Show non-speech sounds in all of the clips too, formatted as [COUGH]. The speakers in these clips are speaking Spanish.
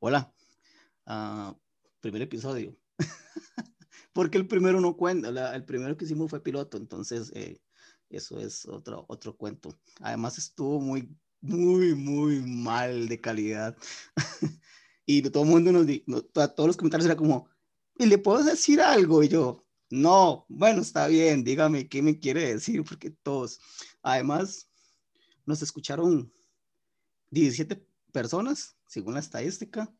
Hola. Ah, primer episodio. [LAUGHS] Porque el primero no cuenta, el primero que hicimos fue piloto, entonces eh, eso es otro, otro cuento. Además estuvo muy, muy, muy mal de calidad. [LAUGHS] y todo el mundo nos, dijo, todos los comentarios era como, ¿y le puedo decir algo? Y yo, no, bueno, está bien, dígame qué me quiere decir, porque todos, además, nos escucharon 17 personas, según la estadística.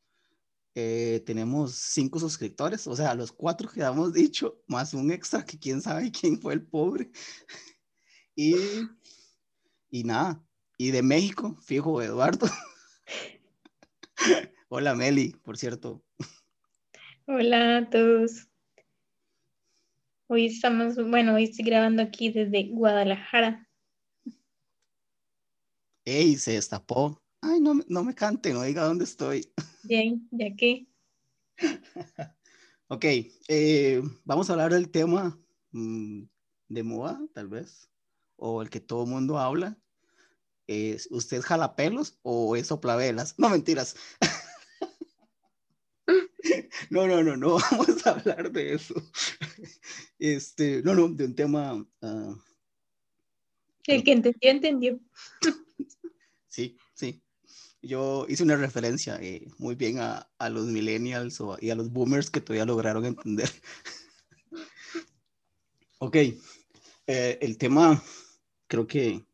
Eh, tenemos cinco suscriptores, o sea, los cuatro que habíamos dicho, más un extra que quién sabe [LAUGHS] quién fue el pobre. [LAUGHS] y, y nada, y de México, fijo, Eduardo. [LAUGHS] Hola Meli, por cierto. Hola a todos. Hoy estamos, bueno, hoy estoy grabando aquí desde Guadalajara. Ey, se destapó. Ay, no, no me cante, no diga dónde estoy. Bien, ya que. [LAUGHS] ok, eh, vamos a hablar del tema mm, de moda, tal vez, o el que todo el mundo habla. ¿Es, ¿Usted jala pelos o es soplavelas? No, mentiras. [LAUGHS] No, no, no, no [LAUGHS] vamos a hablar de eso. Este, no, no, de un tema. Uh, el que entendió, entendió. Sí, sí. Yo hice una referencia eh, muy bien a, a, los millennials o, y a los boomers que todavía lograron entender. [LAUGHS] ok, eh, el tema creo que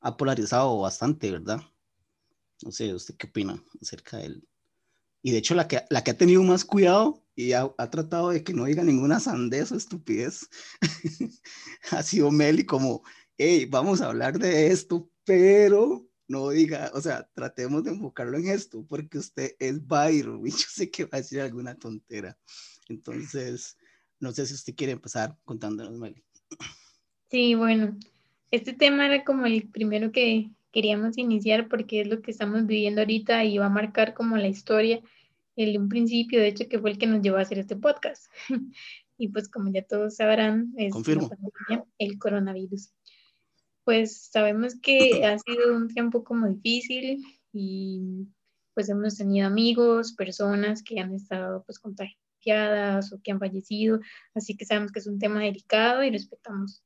ha polarizado bastante, ¿verdad? No sé, ¿usted qué opina acerca del, y de hecho la que, la que ha tenido más cuidado y ha, ha tratado de que no diga ninguna sandez o estupidez [LAUGHS] ha sido Meli como, hey, vamos a hablar de esto, pero no diga, o sea, tratemos de enfocarlo en esto, porque usted es Byron [LAUGHS] y yo sé que va a decir alguna tontera. Entonces, no sé si usted quiere empezar contándonos, Meli. Sí, bueno, este tema era como el primero que, queríamos iniciar porque es lo que estamos viviendo ahorita y va a marcar como la historia, el un principio, de hecho, que fue el que nos llevó a hacer este podcast. [LAUGHS] y pues como ya todos sabrán, es el coronavirus. Pues sabemos que ha sido un tiempo como difícil y pues hemos tenido amigos, personas que han estado pues contagiadas o que han fallecido, así que sabemos que es un tema delicado y respetamos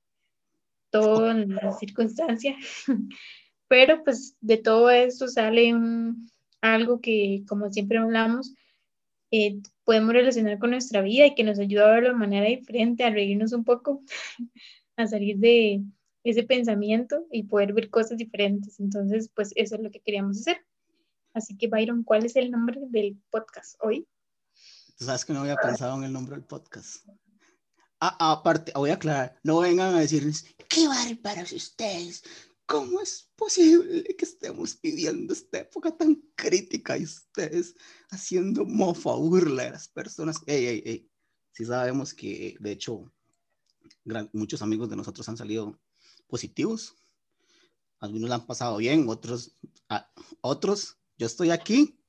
todas las circunstancias. [LAUGHS] Pero pues de todo esto sale algo que, como siempre hablamos, eh, podemos relacionar con nuestra vida y que nos ayuda a verlo de manera diferente, a reírnos un poco, [LAUGHS] a salir de ese pensamiento y poder ver cosas diferentes. Entonces, pues eso es lo que queríamos hacer. Así que, Byron, ¿cuál es el nombre del podcast hoy? Tú sabes que no había pensado en el nombre del podcast. Ah, aparte, voy a aclarar, no vengan a decirles, qué bárbaros ustedes, ¿Cómo es posible que estemos viviendo esta época tan crítica y ustedes haciendo mofa, burla de las personas? Ey, ey, ey. Sí sabemos que, de hecho, muchos amigos de nosotros han salido positivos. Algunos la han pasado bien, otros, otros, yo estoy aquí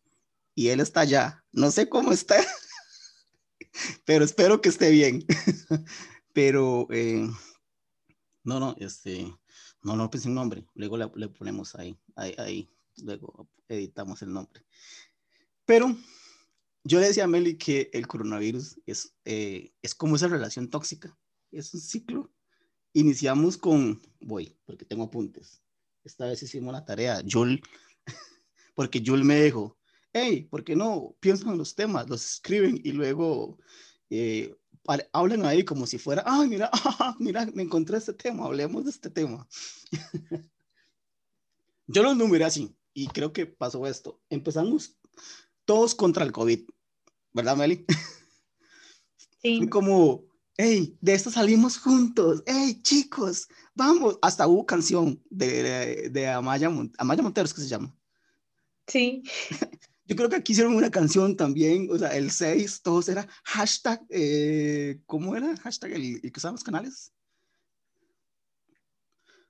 y él está allá. No sé cómo está, [LAUGHS] pero espero que esté bien. [LAUGHS] pero, eh, no, no, este, no, no pensé nombre. Luego le, ponemos ahí, ahí, ahí. Luego editamos el nombre. Pero yo le decía a Meli que el coronavirus es, eh, es como esa relación tóxica. Es un ciclo. Iniciamos con, voy, porque tengo apuntes. Esta vez hicimos la tarea. Jul, [LAUGHS] porque Jul me dijo, hey, ¿por qué no piensan en los temas? Los escriben y luego eh, hablan ahí como si fuera, ay, mira, [LAUGHS] mira, me encontré este tema, hablemos de este tema. [LAUGHS] Yo los numeré así y creo que pasó esto. Empezamos todos contra el COVID, ¿verdad, Meli? Sí. Como, hey, de esto salimos juntos, hey, chicos, vamos. Hasta hubo canción de, de, Amaya, Amaya Monteros, que se llama. Sí. [LAUGHS] Yo creo que aquí hicieron una canción también, o sea, el 6, todos era hashtag, eh, ¿cómo era? Hashtag el, que usaban los canales.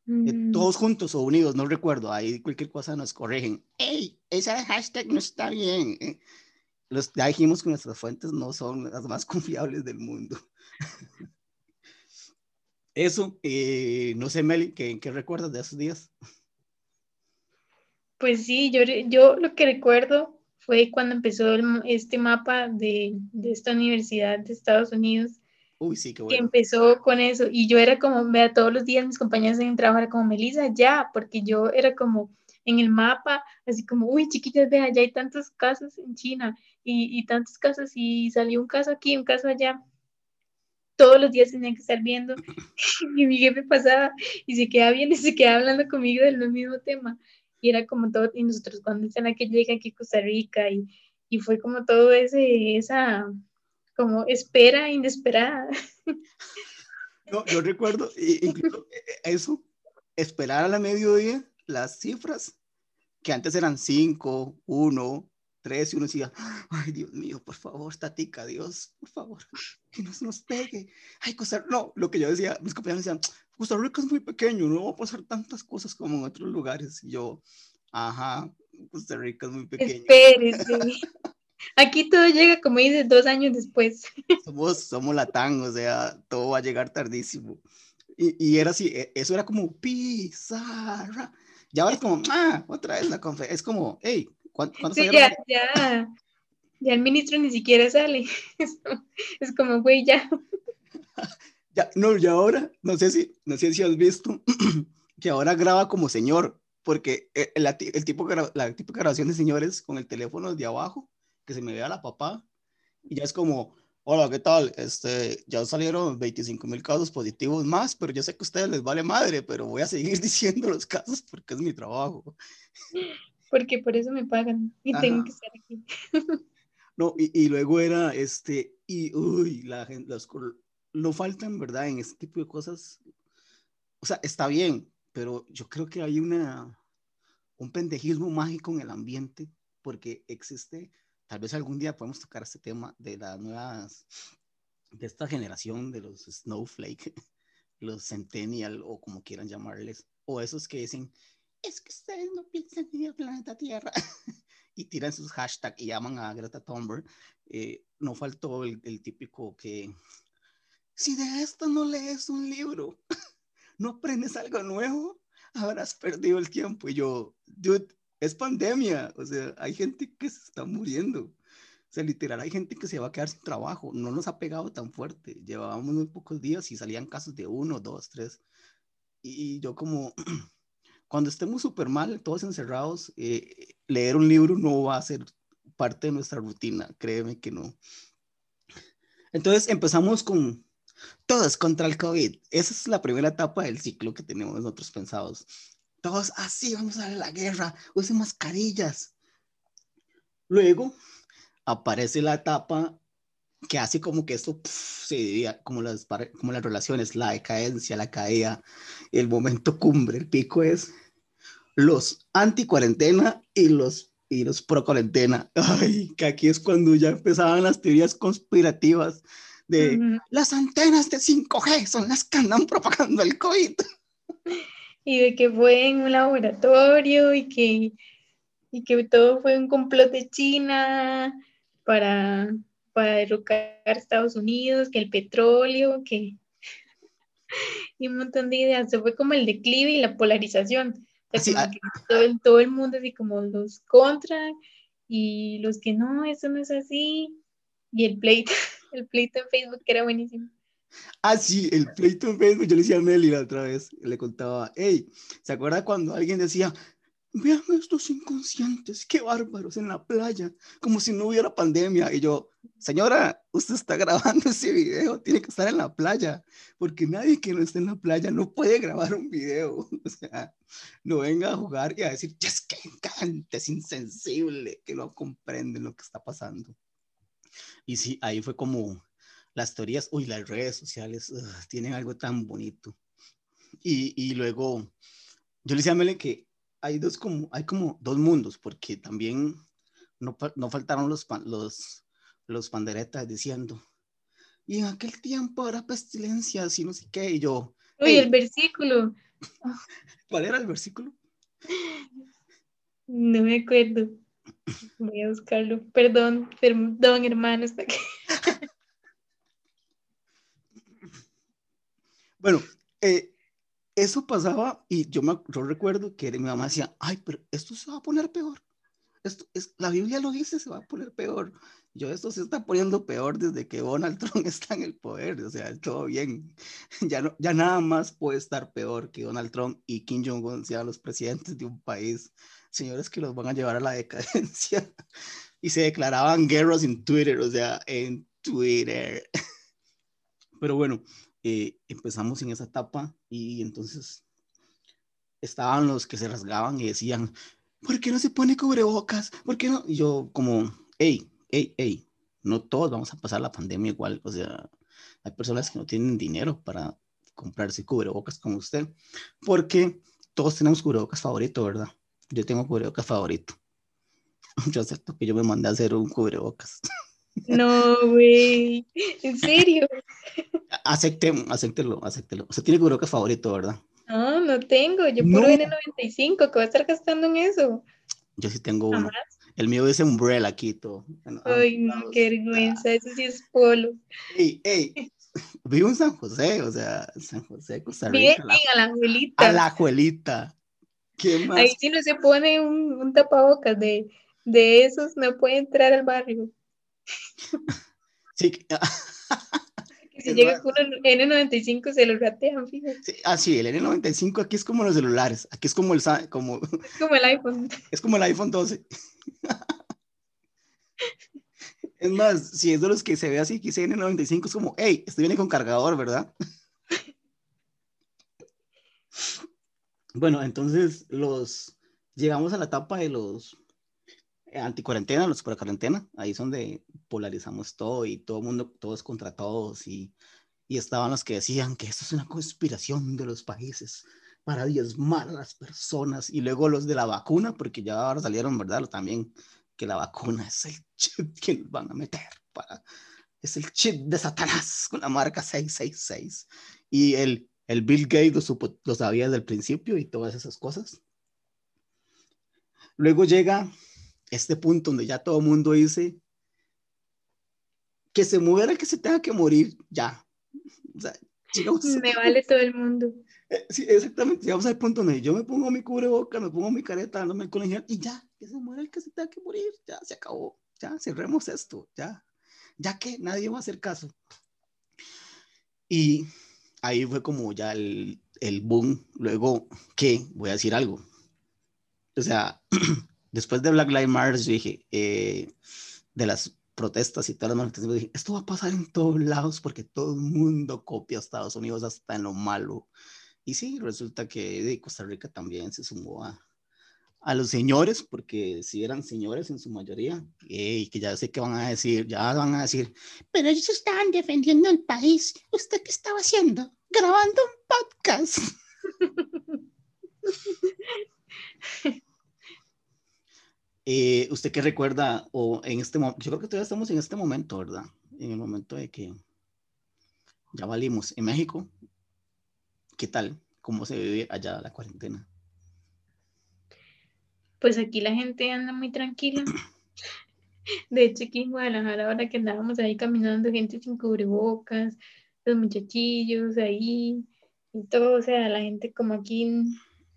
Eh, mm. todos juntos o unidos, no recuerdo, ahí cualquier cosa nos corrigen. ¡Ey! Ese hashtag no está bien. ¿eh? Los, ya dijimos que nuestras fuentes no son las más [LAUGHS] confiables del mundo. Eso, no sé, Meli, ¿qué, ¿qué recuerdas de esos días? Pues sí, yo, yo lo que recuerdo fue cuando empezó este mapa de, de, esta universidad de Estados Unidos. Uy, sí, qué bueno. Que empezó con eso. Y yo era como, vea, todos los días mis compañeros en el trabajo era como, Melissa, ya, porque yo era como en el mapa, así como, uy, chiquitas, vea, ya hay tantos casos en China y, y tantos casos y salió un caso aquí, un caso allá todos los días tenía que estar viendo [LAUGHS] y mi jefe pasaba y se quedaba viendo y se quedaba hablando conmigo del mismo tema y era como todo, y nosotros cuando dicen que llega aquí a Costa Rica y, y fue como todo ese, esa como espera inesperada. [LAUGHS] No, yo recuerdo incluso e, e, eso, esperar a la mediodía las cifras que antes eran 5, 1, tres y uno decía, ay Dios mío, por favor, tatica, Dios, por favor, que no se nos pegue. Ay, Costa no, lo que yo decía, mis compañeros decían, Costa Rica es muy pequeño, no va a pasar tantas cosas como en otros lugares. Y yo, ajá, Costa Rica es muy pequeño. Espérese. Aquí todo llega, como dices, dos años después. Somos, somos latán, o sea, todo va a llegar tardísimo. Y, y era así, e, eso era como pizarra. Ya ahora es como, ah, otra vez la conferencia. Es como, hey, ¿Cuándo, sí, ya, ya, ya el ministro ni siquiera sale. [LAUGHS] Es, como, güey, ya. [LAUGHS] ya. No, y ahora, no sé si, no sé si has visto [CLEARS THROAT] que ahora graba como señor, porque el, el, tipo, la típica grabación de señores con el teléfono de abajo, que se me vea la papá, y ya es como, hola, ¿qué tal? Este, ya salieron 25 mil casos positivos más, pero yo sé que a ustedes les vale madre, pero voy a seguir [LAUGHS] diciendo los casos porque es mi trabajo porque por eso me pagan y tengo que estar aquí. [LAUGHS] No, y, y, luego era, este, y, uy, la gente, los, no faltan, ¿verdad? En este tipo de cosas, o sea, está bien, pero yo creo que hay una, un pendejismo mágico en el ambiente, porque existe, tal vez algún día podemos tocar este tema de las nuevas, de esta generación de los snowflake, [LAUGHS] los centennial o como quieran llamarles, o esos que dicen, es que ustedes no piensan en el planeta Tierra [LAUGHS] y tiran sus hashtags y llaman a Greta Thunberg, eh, no faltó el, el, típico que, si de esto no lees un libro, [LAUGHS] no aprendes algo nuevo, habrás perdido el tiempo. Y yo, dude, es pandemia, o sea, hay gente que se está muriendo. O sea, literal, hay gente que se va a quedar sin trabajo. No nos ha pegado tan fuerte. Llevábamos muy pocos días y salían casos de uno, dos, tres. Y yo como, [CLEARS THROAT] cuando estemos súper mal, todos encerrados, eh, leer un libro no va a ser parte de nuestra rutina, créeme que no. Entonces empezamos con todos contra el COVID. Esa es la primera etapa del ciclo que tenemos nosotros pensados. Todos así, vamos a la guerra, usen mascarillas. Luego aparece la etapa que hace como que esto se diría como las, como las relaciones, la decadencia, la caída, el momento cumbre, el pico es los anti-cuarentena y los, y los pro-cuarentena. [LAUGHS] Ay, que aquí es cuando ya empezaban las teorías conspirativas de las antenas de 5G son las que andan propagando el COVID. [LAUGHS] Y de que fue en un laboratorio y que, y que todo fue un complot de China para, para derrocar a Estados Unidos, que el petróleo, que... [LAUGHS] y un montón de ideas. Se fue como el declive y la polarización. Ah. todo, el, todo el mundo así como los contra y los que no, eso no es así. Y el pleito, [LAUGHS] el pleito en Facebook que era buenísimo. Ah, sí, el pleito en Facebook, yo le decía a Meli la otra vez, le contaba, hey, ¿se acuerda cuando alguien decía, vean estos inconscientes, qué bárbaros en la playa, como si no hubiera pandemia. Y yo, señora, usted está grabando [LAUGHS] ese video, tiene que estar en la playa, porque nadie que no esté en la playa no puede grabar un video. [LAUGHS] O sea, no venga a jugar y a decir, es que encanta, es insensible, que no comprenden lo que está pasando. Y sí, ahí fue como las teorías, uy, las redes sociales tienen algo tan bonito. Y, y luego, yo le decía a Mele que hay dos como, hay como dos mundos, porque también no, no faltaron los, los, los panderetas diciendo, y en aquel tiempo era pestilencia, y no sé qué, y yo... Uy, el versículo. [LAUGHS] ¿Cuál era el versículo? No me acuerdo. Voy a buscarlo. Perdón, perdón, hermano. Hasta que... [LAUGHS] bueno, eh, eso pasaba y yo, me, recuerdo que mi mamá decía, ay, pero esto se va a poner peor. esto es, la Biblia lo dice, se va a poner peor. Yo, esto se está poniendo peor desde que Donald [LAUGHS] Trump está en el poder, o sea, todo bien. [LAUGHS] Ya, no, ya nada más puede estar peor que Donald Trump y Kim Jong-un sean los presidentes de un país, señores que los van a llevar a la [LAUGHS] decadencia. Y se declaraban guerras en Twitter, o sea, en Twitter. Pero bueno, eh, empezamos en esa etapa y entonces estaban los que se rasgaban y decían, ¿por qué no se pone cubrebocas? ¿Por qué no? Y yo como, hey, hey, hey, no todos vamos a pasar la pandemia igual, o sea, hay personas que no tienen dinero para comprarse cubrebocas como usted, porque todos tenemos cubrebocas favorito, ¿verdad? Yo tengo cubrebocas favorito. [LAUGHS] Yo acepto que yo me mandé a hacer un cubrebocas. [LAUGHS] No, güey, ¿en serio? Acepte, acéptelo, acéptelo. O sea, tiene cubrebocas favorito, ¿verdad? No, no tengo. Yo puro N95, ¿qué voy a estar gastando en eso? Yo sí tengo uno. El mío es Umbrella aquí todo. Ay, no, qué vergüenza, eso sí es polo. Ey, ey, [LAUGHS] vivo en San José, o sea, San José, Costa Rica. Bien, a la abuelita. A la abuelita. ¿Qué más? Ahí sí no se pone un, un tapabocas de, de esos, no puede entrar al barrio. Sí, [LAUGHS] si llega con el N95 se lo ratean, fíjate. Sí, ah, sí, el N95 aquí es como los celulares, aquí es como el, como, [LAUGHS] es como el iPhone. Es como el iPhone 12. [LAUGHS] es más, si es de los que se ve así, que dice N95 es como, hey, estoy viene con cargador, ¿verdad? bueno, entonces los llegamos a la etapa de los anticuarentena, los para cuarentena, ahí es donde polarizamos todo y todo el mundo, todos contra todos y, y estaban los que decían que esto es una conspiración de los países para diezmar a las personas y luego los de la vacuna, porque ya ahora salieron, ¿verdad? También que la vacuna es el chip que nos van a meter para, es el chip de Satanás con la marca 666 y el, el Bill Gates lo, supo, lo sabía desde el principio y todas esas cosas. Luego llega este punto donde ya todo el mundo dice que se muera el que se tenga que morir, ya. O sea, me vale todo el mundo. Eh, sí, exactamente. Llegamos al punto donde yo me pongo mi cubreboca, me pongo mi careta, dándome el colegial y ya, que se muera el que se tenga que morir, ya se acabó, ya cerremos esto, ya. Ya que nadie va a hacer caso. Y ahí fue como ya el, el boom. Luego, ¿qué? Voy a decir algo. O sea, [CLEARS THROAT] después de Black Lives Matter, yo dije, eh, de las protestas y todas las manifestaciones, dije, esto va a pasar en todos lados porque todo el mundo copia a Estados Unidos hasta en lo malo. Y sí, resulta que de Costa Rica también se sumó a, a los señores, porque si eran señores en su mayoría, y que ya sé que van a decir, ya van a decir, pero ellos estaban defendiendo el país, ¿usted qué estaba haciendo? Grabando un podcast. [LAUGHS] Eh, ¿Usted qué recuerda? O en este yo creo que todavía estamos en este momento, ¿verdad? En el momento de que ya valimos. En México, ¿qué tal? ¿Cómo se vive allá la cuarentena? Pues aquí la gente anda muy tranquila. [CLEARS THROAT] De hecho, aquí en Guadalajara, ahora que andábamos ahí caminando, gente sin cubrebocas, los muchachillos ahí y todo, o sea, la gente como aquí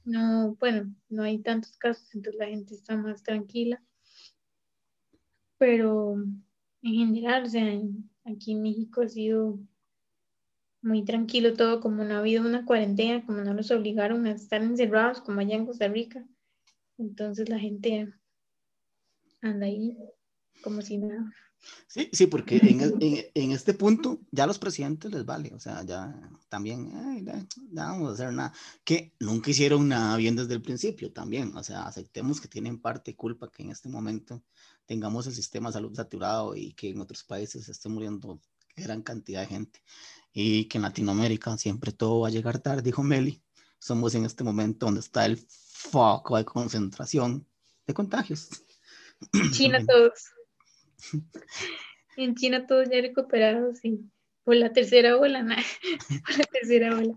no, bueno, no hay tantos casos, entonces la gente está más tranquila. Pero en general, o sea, aquí en México ha sido muy tranquilo todo, como no ha habido una cuarentena, como no los obligaron a estar encerrados como allá en Costa Rica. Entonces la gente anda ahí como si nada. Sí, sí, porque en, en, [LAUGHS] en, este punto ya los presidentes les vale, o sea, ya también, ay, ya, vamos a hacer nada, que nunca hicieron nada bien desde el principio también, o sea, aceptemos que tienen parte culpa que en este momento tengamos el sistema de salud saturado y que en otros países esté muriendo gran cantidad de gente y que en Latinoamérica siempre todo va a llegar tarde, dijo Meli, somos en este momento donde está el foco de concentración de contagios. China [LAUGHS] todos. En China todos ya recuperados, sí. Por la tercera ola, [LAUGHS] por la tercera ola.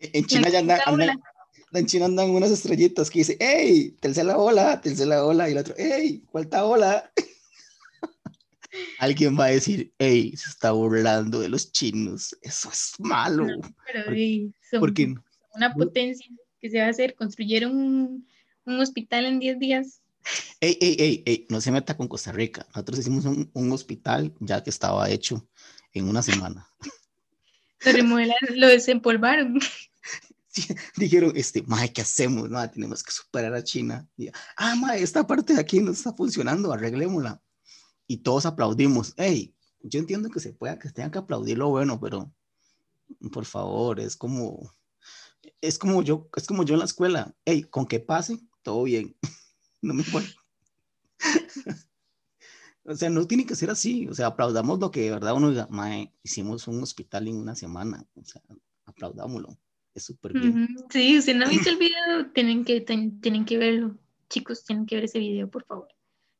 En China ya andan, en China andan unas estrellitas que dice, hey, tercera ola, tercera ola, y el otro, hey, cuarta ola. [LAUGHS] Alguien va a decir, hey, se está burlando de los chinos, eso es malo. pero son una potencia que se va a hacer, construyeron un, un hospital en 10 días. Ey, ey, ey, ey, no se meta con Costa Rica. Nosotros hicimos un, un hospital ya que estaba hecho en una semana. [LAUGHS] Lo remodelaron, lo desempolvaron. [LAUGHS] Sí, dijeron, este, mae, ¿qué hacemos? No, tenemos que superar a China. Y, ah, mae, esta parte de aquí no está funcionando, arreglémosla. Y todos aplaudimos. Ey, yo entiendo que se pueda, que tengan que aplaudir lo bueno, pero por favor, es como, es como yo, es como yo en la escuela. Ey, con que pase, todo bien. [LAUGHS] no me importa. [LAUGHS] o sea, no tiene que ser así. O sea, aplaudamos lo que de verdad uno diga, mae, hicimos un hospital en una semana. O sea, aplaudámoslo. Es súper bien. Sí, si no han visto el video, tienen que, ten- tienen que verlo. Chicos, tienen que ver ese video, por favor.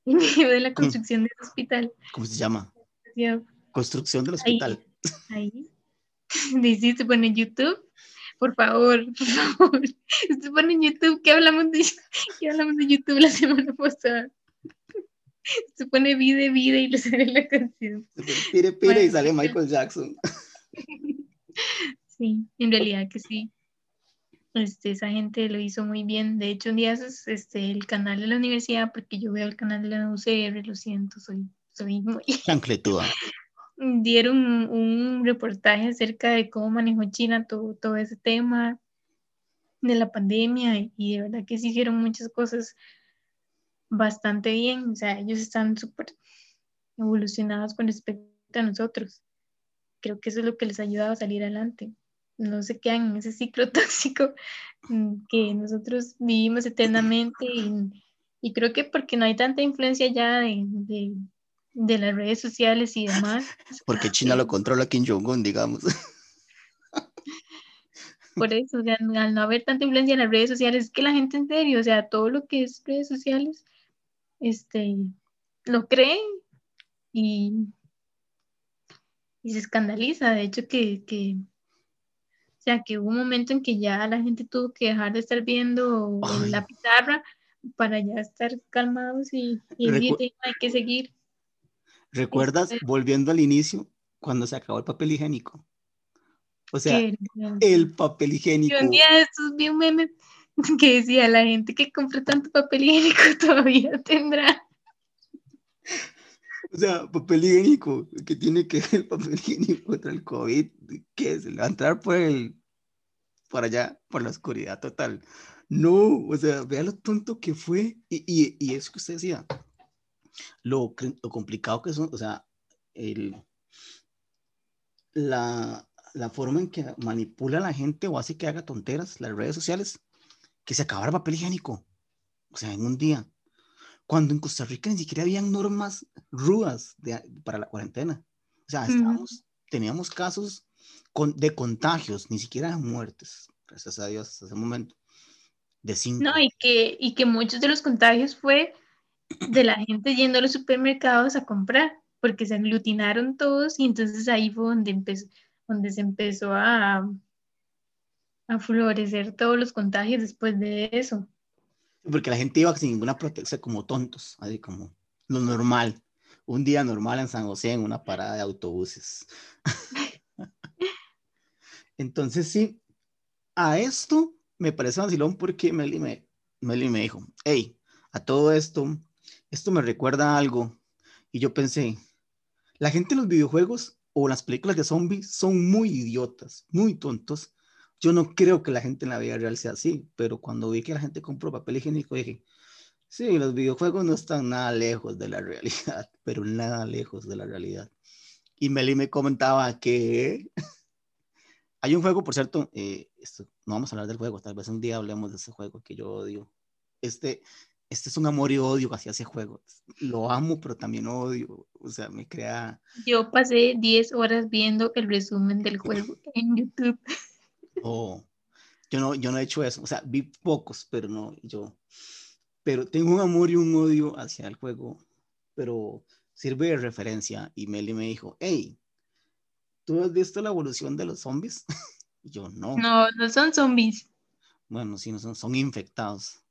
El video de la construcción del hospital. ¿Cómo se llama? Construcción del hospital. Ahí. [LAUGHS] Dice, se pone YouTube. Por favor, por favor. [LAUGHS] Se pone en YouTube. ¿Qué hablamos de, [LAUGHS] qué hablamos de YouTube la semana pasada? [LAUGHS] Se pone vida, vida y le sale la canción. Pire, pire y sale Michael Jackson. Sí, en realidad que sí. Este, esa gente lo hizo muy bien. De hecho, un día esos, este, el canal de la universidad, porque yo veo el canal de la UCR, lo siento, soy, soy muy... Chancletuda. Dieron un, reportaje acerca de cómo manejó China todo, todo ese tema de la pandemia y, y de verdad que se hicieron muchas cosas bastante bien. O sea, ellos están súper evolucionados con respecto a nosotros. Creo que eso es lo que les ha ayudado a salir adelante. No se quedan en ese ciclo [LAUGHS] tóxico mm, que nosotros vivimos eternamente y, y creo que porque no hay tanta influencia ya de, de, de las redes sociales y demás. [LAUGHS] Porque China lo controla Kim Jong-un, digamos. [LAUGHS] Por eso, o sea, al no haber tanta influencia en las redes sociales, es que la gente en serio, o sea, todo lo que es redes sociales, este, lo cree y, y se escandaliza. De hecho, que, que, o sea, que hubo un momento en que ya la gente tuvo que dejar de estar viendo Ay. la pizarra para ya estar calmados y, y decir, Recu- "Sí, hay que seguir. ¿Recuerdas, Este- volviendo al inicio, cuando se acabó el papel higiénico? O sea, el papel higiénico. Yo un día de estos vi un meme [LAUGHS] que decía, la gente que compra tanto papel higiénico [LAUGHS] todavía tendrá. O sea, papel higiénico, que tiene que ver el papel higiénico contra el COVID? ¿Qué se le va a entrar por el, por allá, por la oscuridad total? No, o sea, vea lo tonto que fue. Y, y, y eso que usted decía, lo, lo complicado que son, o sea, el, la, la forma en que manipula a la gente o hace que haga tonteras las redes sociales, que se acabara el papel higiénico, o sea, en un día cuando en Costa Rica ni siquiera habían normas rudas de- para la cuarentena. O sea, estábamos, teníamos casos con- de contagios, ni siquiera muertes, gracias a Dios, hasta ese momento, de cinco. No, y que, y que muchos de los contagios fue de la gente yendo a los supermercados a comprar, porque se aglutinaron todos y entonces ahí fue donde, empezó, donde se empezó a, a florecer todos los contagios después de eso. Porque la gente iba sin ninguna protección, como tontos, así como lo normal. Un día normal en San José en una parada de autobuses. [LAUGHS] Entonces, sí, a esto me parece vacilón porque Meli me, Meli me dijo, hey, a todo esto, esto me recuerda algo. Y yo pensé, la gente en los videojuegos o las películas de zombies son muy idiotas, muy tontos. Yo no creo que la gente en la vida real sea así, pero cuando vi que la gente compró papel higiénico dije, sí, los videojuegos no están nada lejos de la realidad, [LAUGHS] pero nada lejos de la realidad. Y Meli me comentaba que [LAUGHS] hay un juego, por cierto, eh, esto, no vamos a hablar del juego, tal vez un día hablemos de ese juego que yo odio. Este, este es un amor y odio hacia ese juego. Lo amo, pero también odio. O sea, me crea... Yo pasé 10 horas viendo el resumen del juego en YouTube. Oh, yo no, yo no he hecho eso. O sea, vi pocos, pero no, yo. Pero tengo un amor y un odio hacia el juego, pero sirve de referencia. Y Meli me dijo, hey, ¿tú has visto la evolución de los zombies? [LAUGHS] Y yo, no. No, no son zombies. Bueno, sí, no son, son infectados.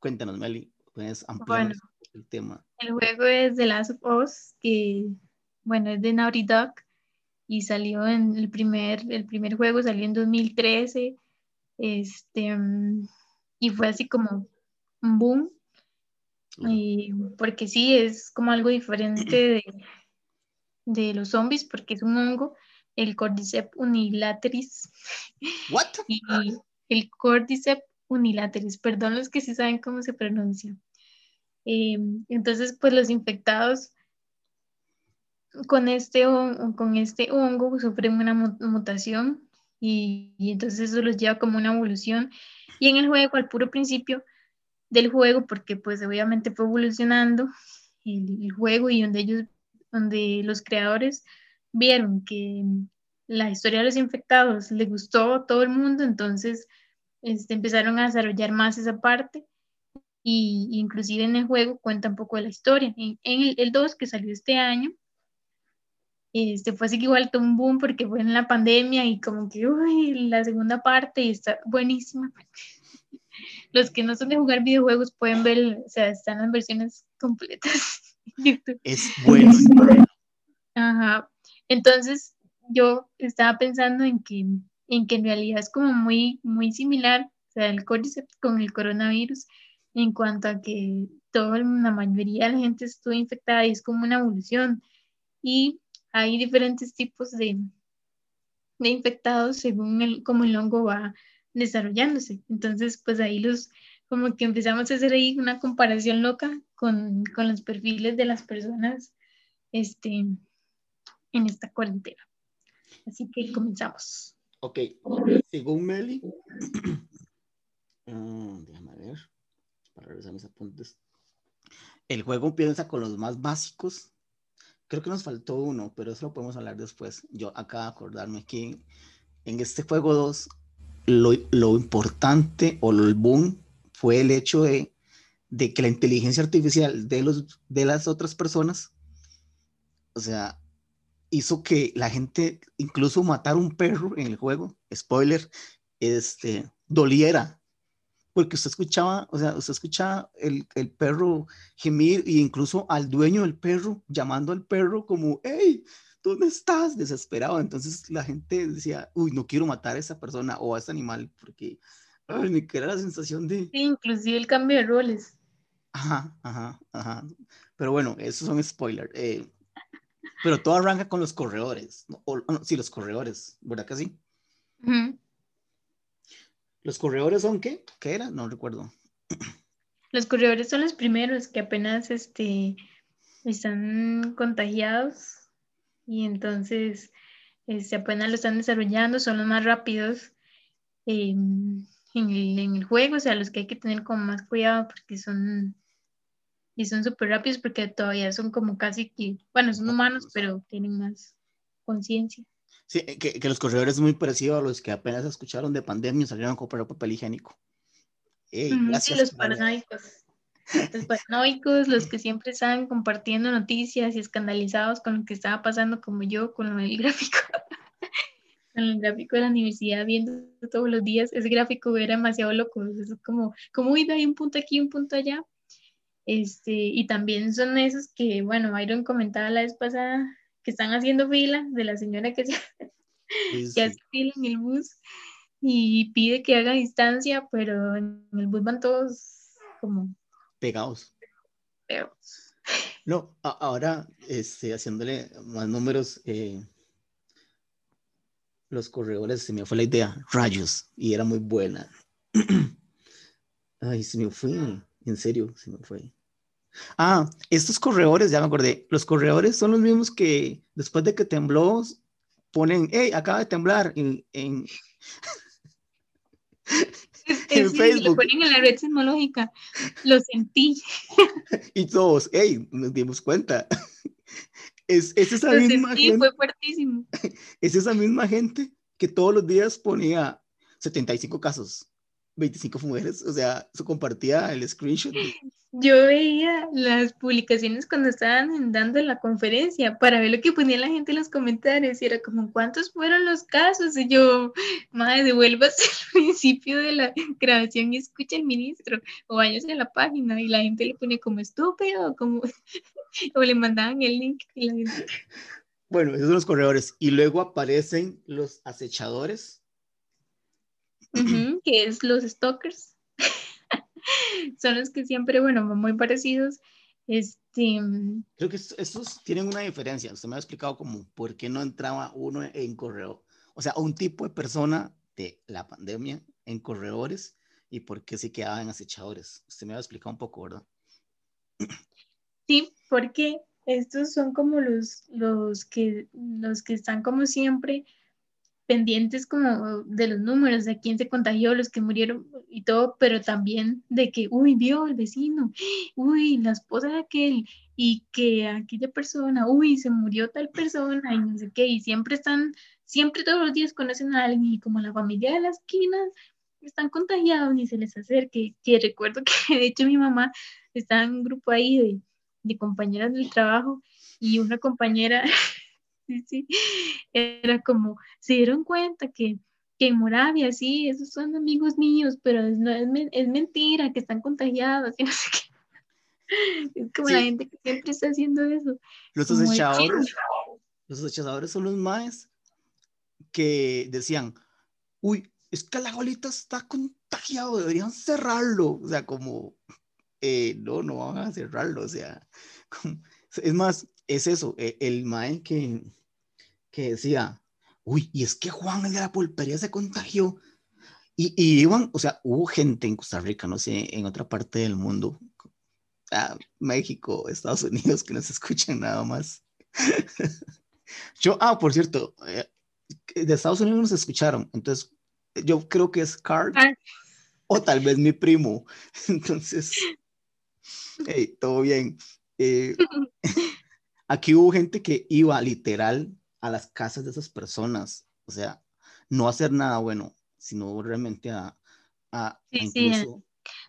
Cuéntanos, Meli, puedes ampliar Bueno. el tema. El juego es The Last of Us, que, bueno, es de Naughty Dog y salió en el primer, el primer juego salió en 2013, este, y fue así como un boom. Y porque sí, es como algo diferente [CLEARS THROAT] de, de los zombies, porque es un hongo, el Cordyceps unilateris. ¿What? [LAUGHS] Y el Cordyceps unilateris, perdón los que sí saben cómo se pronuncia. Eh, entonces, pues los infectados con este, con este hongo sufren una mutación y, entonces eso los lleva como una evolución. Y en el juego, al puro principio del juego, porque pues obviamente fue evolucionando el, juego y donde ellos, donde los creadores vieron que la historia de los infectados les gustó a todo el mundo, entonces este, empezaron a desarrollar más esa parte y inclusive en el juego cuenta un poco de la historia. En, el, el 2 que salió este año, este fue así que igual todo un boom porque fue en la pandemia y como que, uy, la segunda parte y está buenísima. [LAUGHS] Los que no son de jugar videojuegos pueden ver, o sea, están las versiones completas. [LAUGHS] Es bueno. Ajá. Entonces, yo estaba pensando en que, en que en realidad es como muy, muy similar, o sea, el Cordyceps con el coronavirus, en cuanto a que toda la mayoría de la gente estuvo infectada y es como una evolución. Y hay diferentes tipos de, de infectados según el, cómo el hongo va desarrollándose. Entonces, pues ahí los, como que empezamos a hacer ahí una comparación loca con, con los perfiles de las personas este, en esta cuarentena. Así que comenzamos. Ok, según Meli, uh, [CLEARS THROAT] déjame ver, para revisar mis apuntes. El juego empieza con los más básicos. Creo que nos faltó uno, pero eso lo podemos hablar después. Yo de acordarme que en este juego 2, lo, lo, importante o el boom fue el hecho de, de que la inteligencia artificial de, los, de las otras personas, o sea, hizo que la gente, incluso matar un perro en el juego, spoiler, este, doliera. Porque usted escuchaba, o sea, usted escuchaba el, el perro gemir e incluso al dueño del perro llamando al perro como, hey, ¿dónde estás? Desesperado. Entonces la gente decía, uy, no quiero matar a esa persona o a ese animal porque ay, me queda la sensación de... Sí, inclusive el cambio de roles. Ajá, ajá, ajá. Pero bueno, esos son spoilers. Eh, pero todo arranca con los corredores. O, no, sí, los corredores, ¿verdad que sí? Uh -huh. ¿Los corredores son qué? ¿Qué era? No recuerdo. Los corredores son los primeros que apenas este, están contagiados y entonces este, apenas lo están desarrollando, son los más rápidos eh, en, el, en el juego, o sea, los que hay que tener como más cuidado porque son y son súper rápidos porque todavía son como casi que, bueno, son humanos, pero tienen más conciencia. Sí, que, que, los corredores es muy parecido a los que apenas escucharon de pandemia y salieron a comprar papel higiénico. Hey, gracias, sí, los paranoicos. Los paranoicos, los que siempre están compartiendo noticias y escandalizados con lo que estaba pasando, como yo, con el [LAUGHS] gráfico. con el gráfico de la universidad, viendo todos los días. Ese gráfico era demasiado loco. Es como, como, uy, hay un punto aquí, un punto allá este, y también son esos que, bueno, Iron comentaba la vez pasada, que están haciendo fila de la señora que, [LAUGHS] se, sí, que hace fila en el bus y pide que haga distancia, pero en el bus van todos como pegados. Pegados. No, ahora este, haciéndole más números, eh, los corredores, se me fue la idea, rayos, y era muy buena. [CLEARS THROAT] Ay, se me fue, en serio, se me fue. Ah, estos corredores, ya me acordé, los corredores son los mismos que después de que tembló ponen, hey, acaba de temblar en, [LAUGHS] en, en sí, Facebook. Lo ponen en la red sismológica, lo sentí. [LAUGHS] y todos, hey, nos dimos cuenta. [LAUGHS] Es, es esa lo misma sentí, gente. fue fuertísimo. Es esa misma gente que todos los días ponía 75 casos. 25 mujeres, o sea, se compartía el screenshot. De... Yo veía las publicaciones cuando estaban dando la conferencia para ver lo que ponía la gente en los comentarios y era como, ¿cuántos fueron los casos? Y yo, madre, devuélvase al [LAUGHS] principio de la grabación y escucha al ministro o váyase a la página y la gente le pone como estúpido, como, [LAUGHS] o le mandaban el link. Y la gente... Bueno, esos son los corredores. Y luego aparecen los acechadores Uh [CLEARS THROAT] -huh, que es los stalkers. [LAUGHS] son los que siempre, bueno, muy parecidos. Este... Creo que estos tienen una diferencia. Usted me ha explicado como por qué no entraba uno en correo. O sea, un tipo de persona de la pandemia en corredores y por qué se quedaban acechadores. Usted me ha explicado un poco, ¿verdad? Sí, porque estos son como los, los, que, los que están como siempre pendientes como de los números, de quién se contagió, los que murieron y todo, pero también de que, uy, vio el vecino, uy, la esposa de aquel, y que aquella persona, uy, se murió tal persona, y no sé qué, y siempre están, siempre todos los días conocen a alguien, y como la familia de la esquina están contagiados, ni se les acerque, que recuerdo [LAUGHS] que de hecho mi mamá estaba en un grupo ahí de, de compañeras del trabajo, y una compañera [LAUGHS] sí, sí. [LAUGHS] Era como, se dieron cuenta que, que en Moravia, sí, esos son amigos míos, pero es, no, es, es mentira, que están contagiados [LAUGHS] y no sé qué. Es como la gente que siempre está haciendo eso. Los acechadores, los acechadores son los más que decían, uy, es que la golita está contagiado, deberían cerrarlo. O sea, como, eh, no, no van a cerrarlo. O sea, [LAUGHS] es más, es eso, e, el, mae que, que decía, uy, y es que Juan, el de la pulpería, se contagió. Y, y, iban, o sea, hubo gente en Costa Rica, no sé, en otra parte del mundo, México, Estados Unidos, que no se escuchan nada más. [LAUGHS] yo, ah, por cierto, eh, de Estados Unidos nos escucharon, entonces yo creo que es Carl ah. o tal vez mi primo. [LAUGHS] Entonces, hey, todo bien. Eh, [LAUGHS] aquí hubo gente que iba literal a las casas de esas personas, o sea, no hacer nada bueno, sino realmente a, a, sí, Sí.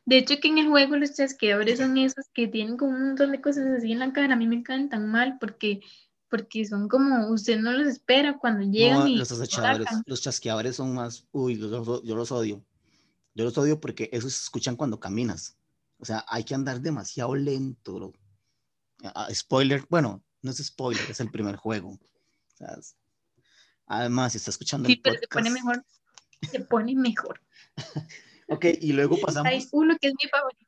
De hecho, que en el juego los chasqueadores son esos que tienen como un montón de cosas así en la cara. A mí me encantan mal porque, porque son como, usted no los espera cuando llegan. y los acechadores, los chasqueadores son más, uy, yo los, yo los odio. Yo los odio porque esos se escuchan cuando caminas. O sea, hay que andar demasiado lento, bro. spoiler, bueno, no es spoiler, es el primer juego. además, si está escuchando sí, pero se pone mejor. Se pone mejor. [LAUGHS] ok, y luego pasamos. Hay uno que es mi favorito.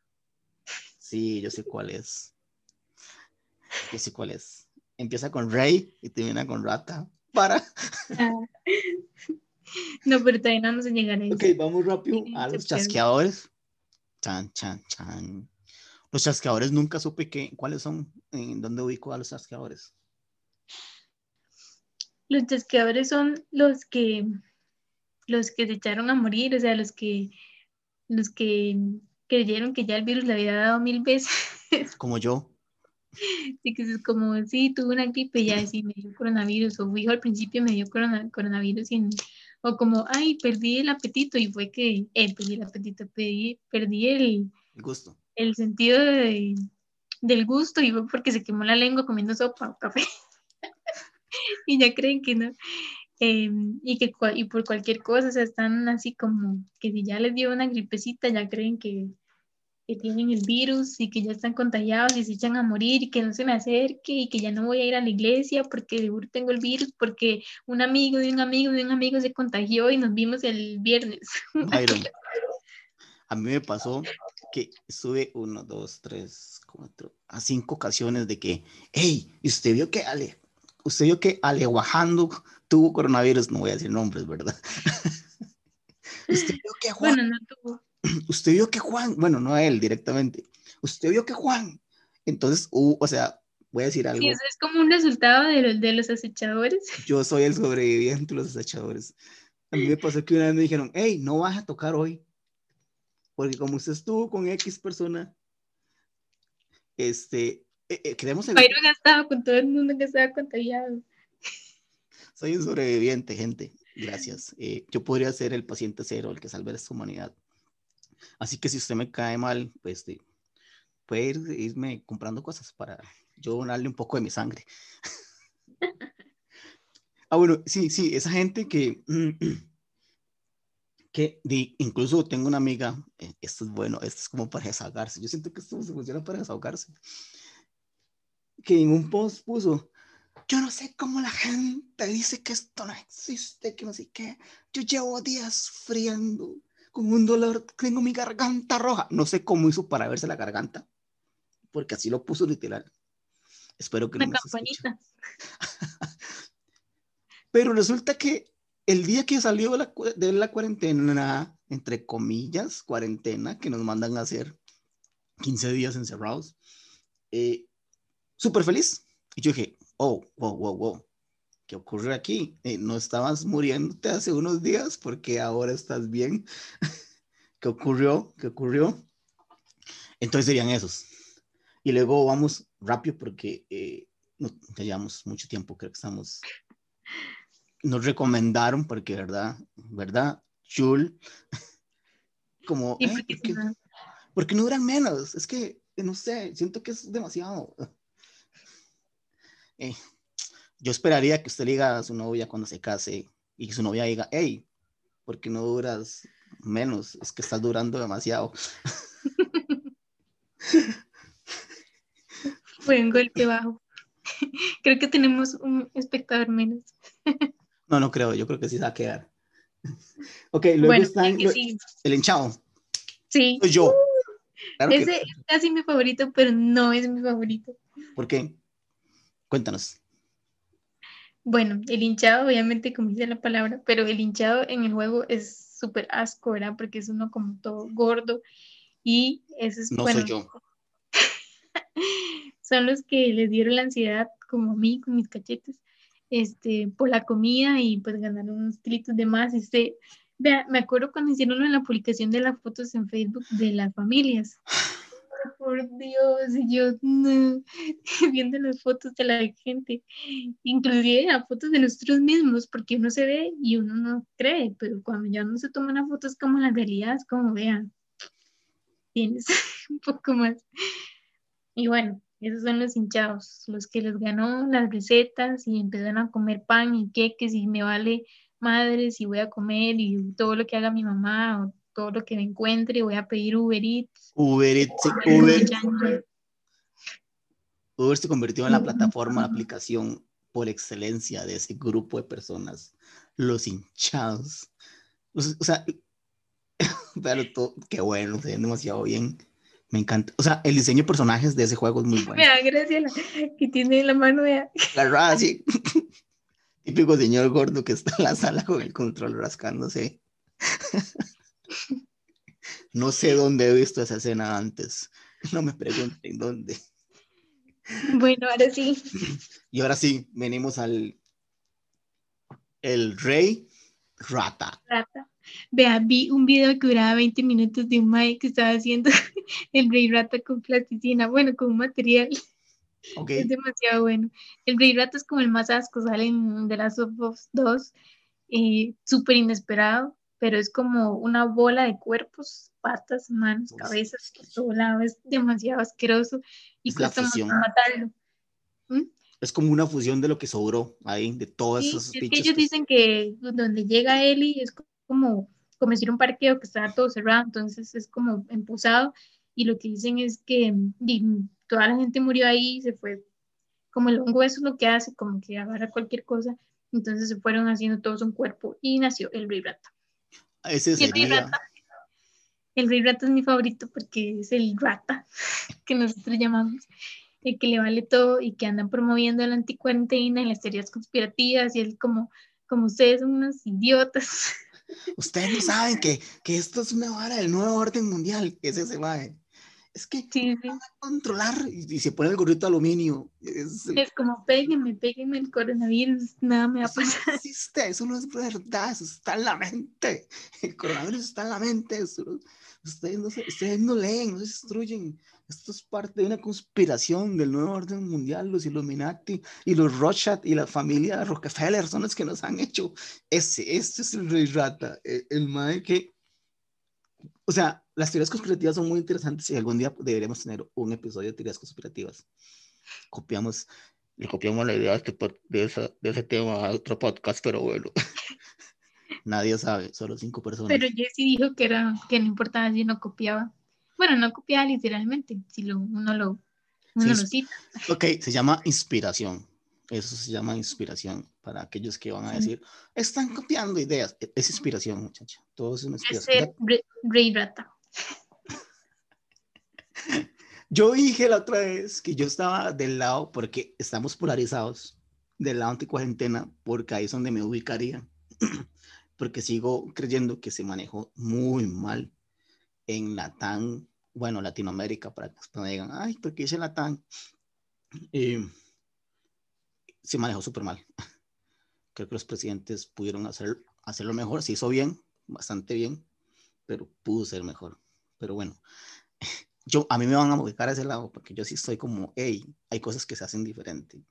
Sí, yo sé cuál es. Yo sé cuál es. Empieza con Rey y termina con Rata. Para. Ah. No, pero todavía no nos llegará Ok, vamos rápido a los chasqueadores. Chan, chan, chan. Los chasqueadores nunca supe qué, cuáles son, en dónde ubico a los chasqueadores. Los chasqueadores son los que los que se echaron a morir, o sea, los que los que creyeron que ya el virus le había dado mil veces. Como yo. [LAUGHS] Sí, que es como, sí, tuve una gripe y ya sí me dio coronavirus, o hijo al principio me dio coronavirus, o como, ay, perdí el apetito y fue que, eh, perdí el apetito, perdí, perdí el, el gusto. El sentido de, del gusto y fue porque se quemó la lengua comiendo sopa o café. [LAUGHS] y ya creen que no. Em, y que y por cualquier cosa, o sea, están así como que si ya les dio una gripecita, ya creen que, que tienen el virus y que ya están contagiados y se echan a morir y que no se me acerque y que ya no voy a ir a la iglesia porque seguro tengo el virus porque un amigo de un amigo de un amigo se contagió y nos vimos el viernes. [LAUGHS] a mí me pasó que estuve uno, dos, tres, cuatro, a cinco ocasiones de que, hey, ¿y usted vio que Ale, usted vio que Ale Guajando tuvo coronavirus, no voy a decir nombres, ¿verdad? [LAUGHS] usted vio que Juan, bueno, no tuvo. [CLEARS THROAT] Usted vio que Juan, bueno, no a él directamente, usted vio que Juan, entonces, o sea, voy a decir algo. Sí, eso es como un resultado de los, de los acechadores. [LAUGHS] Yo soy el sobreviviente de los acechadores. A mí me pasó que una vez me dijeron, hey, no vas a tocar hoy, porque como usted estuvo con X persona, este, eh, eh, queremos... Pero estaba con todo el mundo que estaba contagiado. Soy un sobreviviente, gente. Gracias. Eh, yo podría ser el paciente cero, el que salve a esta humanidad. Así que si usted me cae mal, pues puede irme comprando cosas para yo donarle un poco de mi sangre. [LAUGHS] ah, bueno, sí, sí, esa gente que, [CLEARS THROAT] que incluso tengo una amiga, eh, esto es bueno, esto es como para desahogarse. Yo siento que esto se funciona para desahogarse. Que en un post puso, yo no sé cómo la gente dice que esto no existe, que no sé qué. Yo llevo días friendo con un dolor, tengo mi garganta roja. No sé cómo hizo para verse la garganta, porque así lo puso literal. Espero que no Una campanita. [LAUGHS] Pero resulta que el día que salió de la, cuarentena, entre comillas, cuarentena, que nos mandan a hacer 15 días encerrados, eh, súper feliz. Y yo dije, oh, wow, wow, wow, ¿qué ocurre aquí? Eh, ¿No estabas muriéndote hace unos días porque ahora estás bien? [LAUGHS] ¿Qué ocurrió? ¿Qué ocurrió? Entonces serían esos. Y luego vamos rápido porque eh, no, ya llevamos mucho tiempo, creo que estamos... Nos recomendaron, porque, ¿verdad? ¿Verdad? Chul. [LAUGHS] Como, Sí, "Ay, porque ¿por qué- si no- ¿por qué no duran menos? Es que, no sé, siento que es demasiado. [LAUGHS] Eh, yo esperaría que usted le diga a su novia cuando se case y que su novia diga, hey, ¿por qué no duras menos? Es que estás durando demasiado. [LAUGHS] Fue un golpe bajo. Creo que tenemos un espectador menos. No, no creo, yo creo que sí se va a quedar. [LAUGHS] Ok, luego bueno, están que lo- sí. el hinchado, Sí, soy yo. Claro que- ese es casi mi favorito, pero no es mi favorito. ¿Por qué? Cuéntanos. Bueno, el hinchado, obviamente, como dice la palabra, pero el hinchado en el juego es súper asco, ¿verdad? Porque es uno como todo gordo y ese es, No bueno, soy yo. [LAUGHS] son los que les dieron la ansiedad, como a mí, con mis cachetes, este, por la comida y pues ganaron unos kilitos de más. Este, vea, me acuerdo cuando hicieron de la publicación de las fotos en Facebook de las familias. [LAUGHS] Por Dios, yo no, [LAUGHS] viendo las fotos de la gente, inclusive las fotos de nosotros mismos, porque uno se ve y uno no cree, pero cuando ya uno se toma una foto es como la realidad, es como vean, tienes [LAUGHS] un poco más. Y bueno, esos son los hinchados, los que les ganó las recetas y empezaron a comer pan y queques y me vale madre si voy a comer y todo lo que haga mi mamá o todo lo que me encuentre, voy a pedir Uber Eats. Uber, Eats- Uber, ya. Uber se convirtió en la plataforma, la aplicación por excelencia de ese grupo de personas, los hinchados. O sea, [LAUGHS] pero todo, qué bueno, se ven demasiado bien. Me encanta. O sea, el diseño de personajes de ese juego es muy Me [LAUGHS] bueno. da gracia la- que tiene la mano de... La verdad, [LAUGHS] sí. [LAUGHS] Típico señor gordo que está en la sala con el control rascándose. No sé dónde he visto esa escena antes. No me pregunten dónde. Bueno, ahora sí. Y ahora sí, venimos al el rey rata. Rata. Vea, vi un video que duraba 20 minutos de un mae que estaba haciendo [LAUGHS] el rey rata con plasticina, bueno, con un material. [LAUGHS] ¿Ok? Es demasiado bueno. El rey rata es como el más asco, sale en The Last of Us 2, eh, súper inesperado, pero es como una bola de cuerpos, patas, manos, cabezas, por todo lado, es demasiado asqueroso y Es cuesta matarlo. ¿Mm? Es como una fusión de lo que sobró ahí, de todos Sí, esos es que ellos dicen que donde llega Ellie es como, como decir un parqueo que está todo cerrado, entonces es como empuzado y lo que dicen es que toda la gente murió ahí se fue, como el hongo eso es lo que hace, como que agarra cualquier cosa, entonces se fueron haciendo todos un cuerpo y nació el rey rata. Ese Y el rey rata, el rey rata es mi favorito porque es el rata [LAUGHS] que nosotros llamamos, el que le vale todo y que andan promoviendo la anticuarentena y las teorías conspirativas y es como, como ustedes son unos idiotas. [LAUGHS] Ustedes no saben que, que esto es una vara del nuevo orden mundial. Es ese mae. Es que Sí, sí. controlar y, y se pone el gorrito de aluminio. Es, Es como péguenme, péguenme el coronavirus, nada me va a Eso no pasar. [LAUGHS] existe, eso no es verdad, eso está en la mente. El coronavirus está en la mente. eso- ustedes, no se- ustedes no leen, no se destruyen. Esto es parte de una conspiración del nuevo orden mundial. Los Illuminati y los Rothschild y la familia Rockefeller son los que nos han hecho. Ese, este es el rey rata, el, el mae que. O sea, las teorías conspirativas son muy interesantes y algún día deberíamos tener un episodio de teorías conspirativas. Copiamos le copiamos la idea de, este de, esa- de ese tema a otro podcast, pero bueno. [LAUGHS] Nadie sabe, solo cinco personas. Pero Jesse dijo que, era, que no importaba si no copiaba. Bueno, no copiaba literalmente, si lo, uno lo, uno Sí, lo cita. Ok, se llama inspiración. Eso se llama inspiración para aquellos que van a decir, están copiando ideas. E, es inspiración, muchacha. Todo es una inspiración. Rey Rata. [LAUGHS] Yo dije la otra vez que yo estaba del lado, porque estamos polarizados, del lado anti-cuarentena, porque ahí es donde me ubicaría. [CLEARS THROAT] porque sigo creyendo que se manejó muy mal en Latam, bueno, Latinoamérica, para que no digan, ay, porque dice Latam. Eh, se manejó súper mal. [LAUGHS] Creo que los presidentes pudieron hacer, hacerlo mejor, se hizo bien, bastante bien, pero pudo ser mejor. Pero bueno, [LAUGHS] yo, a mí me van a ubicar a ese lado, porque yo sí estoy como, hey, hay cosas que se hacen diferente.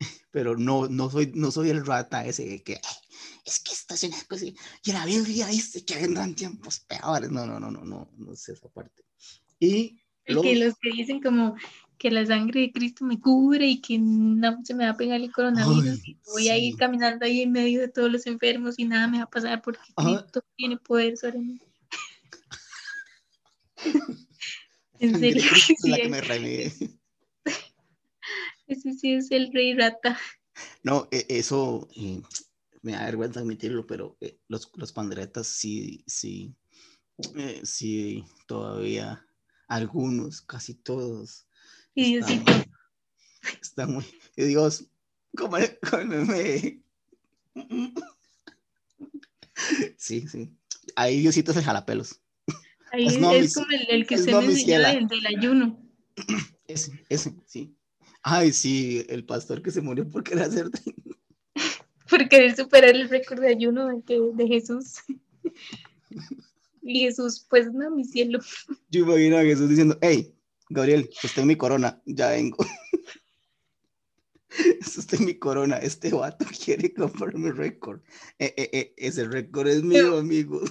[LAUGHS] Pero no, no, soy, no soy el rata ese que, es que esto es una cosa, y la Biblia dice que vendrán tiempos peores. No, no, no, no, no, no sé esa parte. Y los... que los que dicen como que la sangre de Cristo me cubre y que no se me va a pegar el coronavirus voy a ir caminando ahí en medio de todos los enfermos y nada me va a pasar porque Cristo tiene poder sobre mí. [LAUGHS] en serio. Sí, la que me [LAUGHS] Ese sí es el rey rata. No, e, eso eh, me da vergüenza admitirlo, pero eh, los, los panderetas sí, sí, eh, sí, todavía algunos, casi todos. Y están, están muy, Dios, [LAUGHS] ¿cómo, me... Sí, sí. Ahí Diosito es el jalapelos. Ahí es, como el, que se me enseñó del, del ayuno. Ese, ese, sí. Ay, sí, el pastor que se murió por querer hacer. Por querer superar el récord de ayuno de, de Jesús. Y Jesús, pues no, mi cielo. Yo imagino a Jesús diciendo, hey, Gabriel, sostén mi corona, ya vengo. [LAUGHS] sostén mi corona, este vato [LAUGHS] quiere comprar mi récord. Eh, eh, eh, ese récord es mío, amigo. [LAUGHS]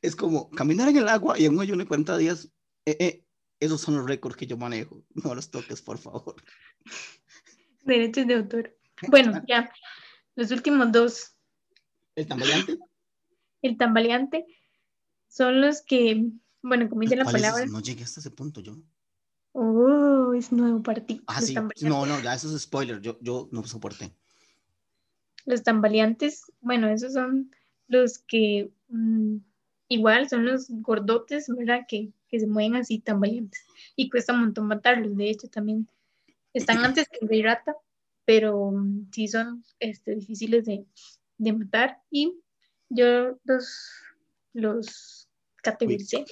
Es como caminar en el agua y en un ayuno de 40 días. esos son los récords que yo manejo. No los toques, por favor. Derechos de autor. Bueno, ya. Los últimos dos. ¿El tambaleante? El tambaleante son los que, bueno, como dice la palabra. No llegué hasta ese punto yo. Oh, es nuevo para ti. Ah, sí. No, no, ya eso es spoiler. Yo, yo no soporté. Los tambaleantes, bueno, esos son los que mm, igual son los gordotes, ¿verdad? Que, que se mueven así tambaleantes. Y cuesta un montón matarlos. De hecho, también están antes que el rey rata, pero mm, sí son este, difíciles de, de matar. Y yo los, los categoricé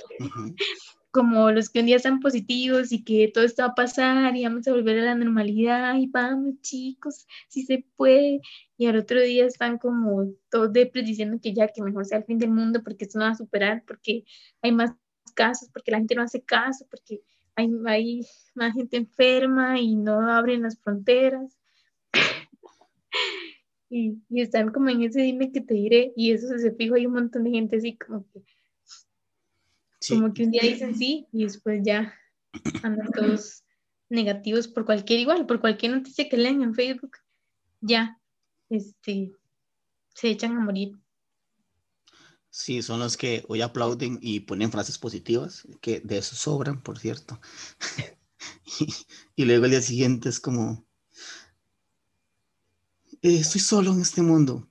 como los que un día están positivos y que todo esto va a pasar y vamos a volver a la normalidad y vamos chicos, si se puede. Y al otro día están como todos depres diciendo que ya que mejor sea el fin del mundo porque esto no va a superar, porque hay más casos, porque la gente no hace caso, porque hay, hay más gente enferma y no abren las fronteras. [LAUGHS] y, están como en ese dime que te diré, y eso se fijo, hay un montón de gente así como que, como que un día dicen sí, y después ya andan todos negativos por cualquier igual, por cualquier noticia que leen en Facebook, ya, este, se echan a morir. Sí, son los que hoy aplauden y ponen frases positivas, que de eso sobran, por cierto. y, [LAUGHS] y, luego el día siguiente es como, eh, estoy solo en este mundo.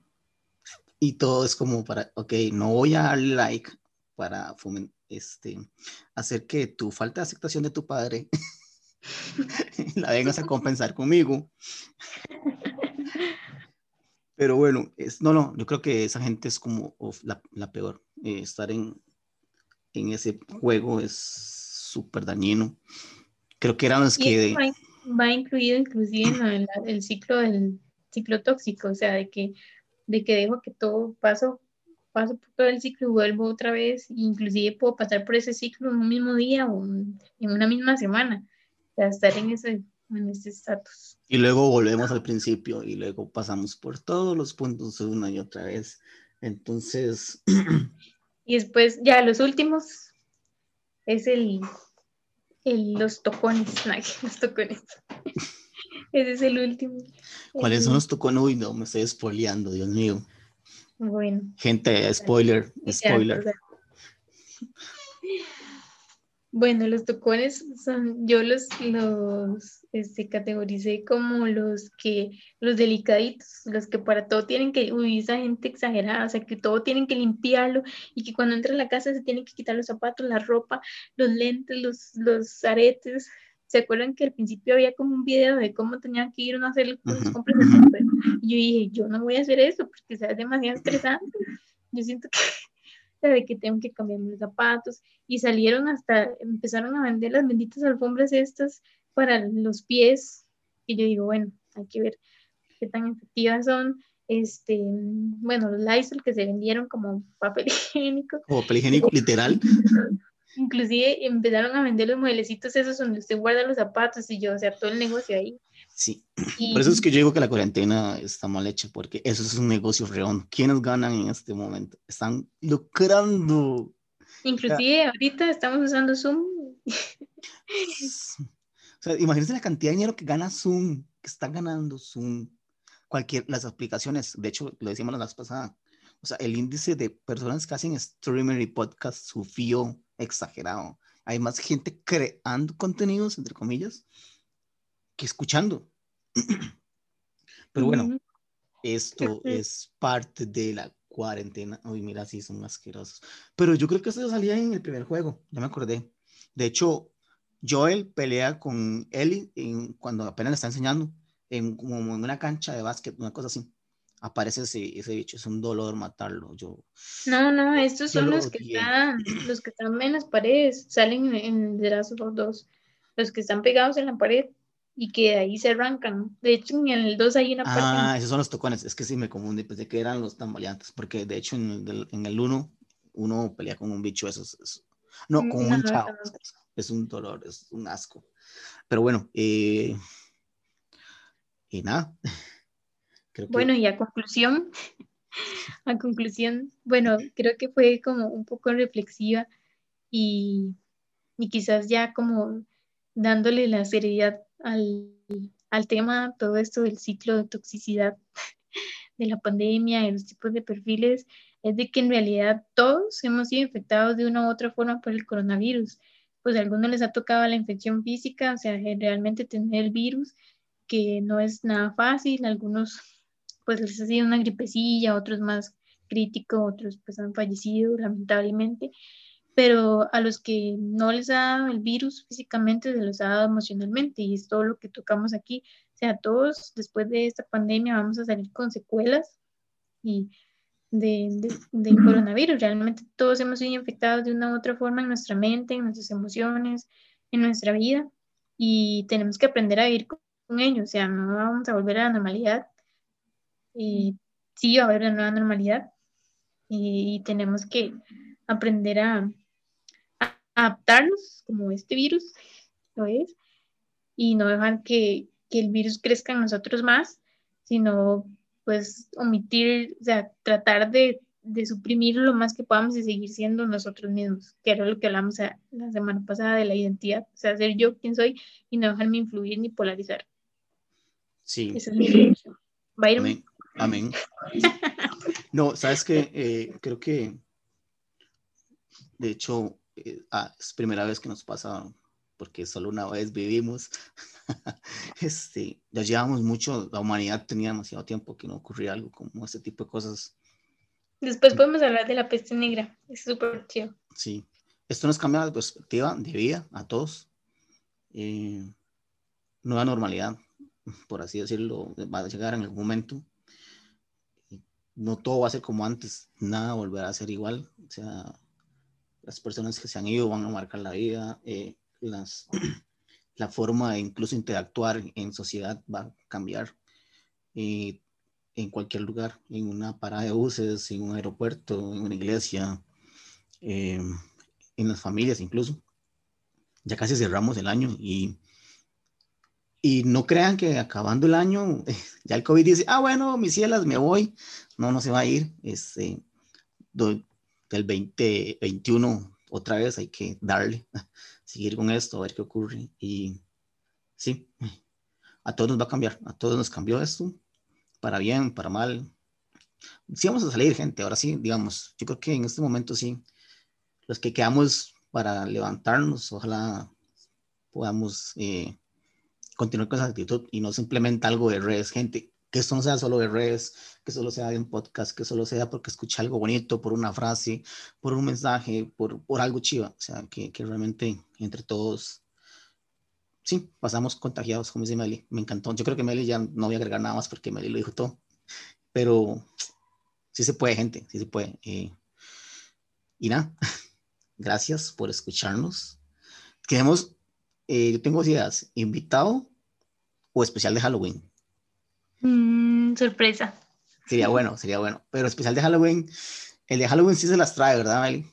Y todo es como para, ok, no voy a darle like para este, hacer que tu falta de aceptación de tu padre [LAUGHS] la vengas a compensar conmigo. Pero bueno, es, no, no, yo creo que esa gente es como la, la, peor. Eh, estar en, en ese juego es súper dañino. Creo que eran los que... Va, incluido inclusive en el ciclo del, ciclo tóxico, o sea, de que, de que dejo que todo paso, paso por todo el ciclo y vuelvo otra vez, inclusive puedo pasar por ese ciclo en un mismo día o en una misma semana, o sea, estar en ese en ese estatus. Y luego volvemos al principio y luego pasamos por todos los puntos una y otra vez. Entonces... [CLEARS THROAT] Y después, ya los últimos, es el, el los tocones, [LAUGHS] los tocones. Ese es el último. ¿Cuáles son los tocones? Uy, no, me estoy spoileando, Dios mío. Bueno. Gente, spoiler, spoiler. [LAUGHS] Bueno, los tocones son, yo los, los este, categoricé como los que, los delicaditos, los que para todo tienen que, uy, esa gente exagerada, o sea, que todo tienen que limpiarlo y que cuando entra a la casa se tienen que quitar los zapatos, la ropa, los lentes, los, los aretes. ¿Se acuerdan que al principio había como un video de cómo tenían que ir a hacer las compras de? Y yo dije, yo no voy a hacer eso porque sea demasiado estresante. Yo siento que de que tengo que cambiar mis zapatos y salieron hasta, empezaron a vender las benditas alfombras estas para los pies y yo digo, bueno, hay que ver qué tan efectivas son. Este, bueno, los Lysol que se vendieron como papel [LAUGHS] higiénico. Como papel higiénico literal. [LAUGHS] Inclusive empezaron a vender los mueblecitos esos donde usted guarda los zapatos y yo, o sea, todo el negocio ahí. Sí, por eso es que yo digo que la cuarentena está mal hecha, porque eso es un negocio reón. ¿Quiénes ganan en este momento? Están lucrando. Inclusive ahorita estamos usando Zoom. o sea, imagínense la cantidad de dinero que gana Zoom, que están ganando Zoom. Cualquier, las aplicaciones, de hecho, lo decíamos la vez pasada, o sea, el índice de personas que hacen streamer y podcast subió exagerado. Hay más gente creando contenidos, entre comillas, que escuchando. Pero bueno, esto es parte de la cuarentena. Uy, mira, sí, son asquerosos. Pero yo creo que esto salía en el primer juego, ya me acordé. De hecho, Joel pelea con Ellie en, cuando apenas le está enseñando, en, como en una cancha de básquet, una cosa así. Aparece ese, ese bicho, es un dolor matarlo. Yo, no, no, estos son los que, están, los que están en las paredes, salen en The Last of 2, los que están pegados en la pared y que ahí se arrancan. De hecho, en el 2 hay una parte. Ah, esos son los tocones. Es que sí me confundí. Pensé que eran los tambaleantes. Porque de hecho, en el, en el 1, uno pelea con un bicho. Eso es, no, con un chavo. Es un dolor, es un asco. Pero bueno, eh, y nada. [LAUGHS] Bueno, y a conclusión, [LAUGHS] a conclusión, bueno, creo que fue como un poco reflexiva y, y quizás ya como dándole la seriedad al, al tema, todo esto del ciclo de toxicidad [LAUGHS] de la pandemia y los tipos de perfiles, es de que en realidad todos hemos sido infectados de una u otra forma por el coronavirus. Pues a algunos les ha tocado la infección física, o sea, realmente tener el virus, que no es nada fácil, algunos pues les ha sido una gripecilla, otros más críticos, otros pues han fallecido lamentablemente, pero a los que no les ha dado el virus físicamente, se los ha dado emocionalmente y es todo lo que tocamos aquí. O sea, todos después de esta pandemia vamos a salir con secuelas y de, de, coronavirus. Realmente todos hemos sido infectados de una u otra forma en nuestra mente, en nuestras emociones, en nuestra vida y tenemos que aprender a vivir con, con ello. O sea, no vamos a volver a la normalidad. Y sí va a haber una nueva normalidad y tenemos que aprender a, adaptarnos como este virus lo es y no dejar que, que, el virus crezca en nosotros más, sino pues omitir, o sea, tratar de, de suprimirlo lo más que podamos y seguir siendo nosotros mismos, que era lo que hablamos la semana pasada de la identidad, o sea, ser yo quien soy y no dejarme influir ni polarizar. Sí. Esa es mi Amén. Amén. [LAUGHS] No, sabes que eh, creo que, de hecho, eh, ah, es primera vez que nos pasa, porque solo una vez vivimos. [LAUGHS] este, ya llevamos mucho, la humanidad tenía demasiado tiempo que no ocurría algo como este tipo de cosas. Después podemos hablar de la peste negra, es súper chido. Sí, esto nos cambia la perspectiva de vida a todos. Eh, nueva normalidad, por así decirlo, va a llegar en algún momento. No todo va a ser como antes, nada volverá a ser igual. O sea, las personas que se han ido van a marcar la vida, eh, las, [CLEARS THROAT] la forma de incluso interactuar en sociedad va a cambiar en cualquier lugar, en una parada de buses, en un aeropuerto, en una iglesia, eh, en las familias incluso. Ya casi cerramos el año y, y no crean que acabando el año, [LAUGHS] ya el COVID dice, ah, bueno, mis cielas, me voy. No, no se va a ir. Este, del 2021 otra vez hay que darle, [LAUGHS] seguir con esto, a ver qué ocurre. Y sí, a todos nos va a cambiar, a todos nos cambió esto, para bien, para mal. Sí vamos a salir, gente, ahora sí, digamos, yo creo que en este momento sí, los que quedamos para levantarnos. Ojalá podamos eh, continuar con esa actitud y no simplemente algo de redes, gente. Que esto no sea solo de redes, que solo sea de un podcast, que solo sea porque escuché algo bonito, por una frase, por un mensaje, por, por algo chiva. O sea, que, que realmente entre todos sí, pasamos contagiados, como dice Meli. Me encantó. Yo creo que Meli ya no voy a agregar nada más porque Meli lo dijo todo. Pero sí se puede, gente, sí se puede. Eh, y nada, [LAUGHS] gracias por escucharnos. Queremos, eh, yo tengo ideas, invitado o especial de Halloween. Mm, sorpresa. Sería bueno, sería bueno. Pero especial de Halloween, el de Halloween sí se las trae, ¿verdad, Meli?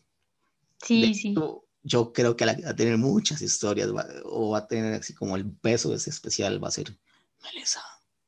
Sí, sí. yo creo que va a tener muchas historias o va a tener así como el peso de ese especial va a ser Melissa.